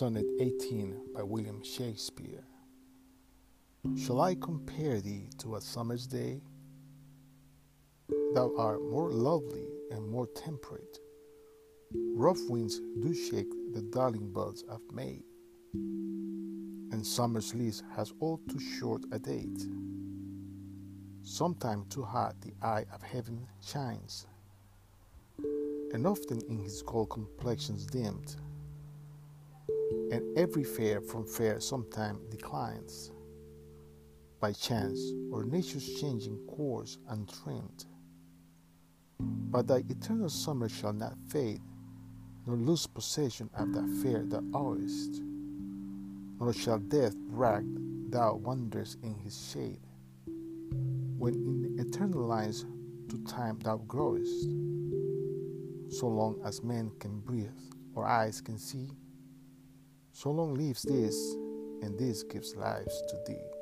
Sonnet 18 by William Shakespeare. Shall I compare thee to a summer's day? Thou art more lovely and more temperate. Rough winds do shake the darling buds of May, and summer's lease has all too short a date. Sometime too hot the eye of heaven shines, and often in his gold complexion's dimmed and every fair from fair sometime declines by chance or nature's changing course untrimmed. But thy eternal summer shall not fade, nor lose possession of that fair thou owest, nor shall death brag thou wanders in his shade, when in eternal lines to time thou growest, so long as men can breathe or eyes can see so long lives this, and this gives lives to thee.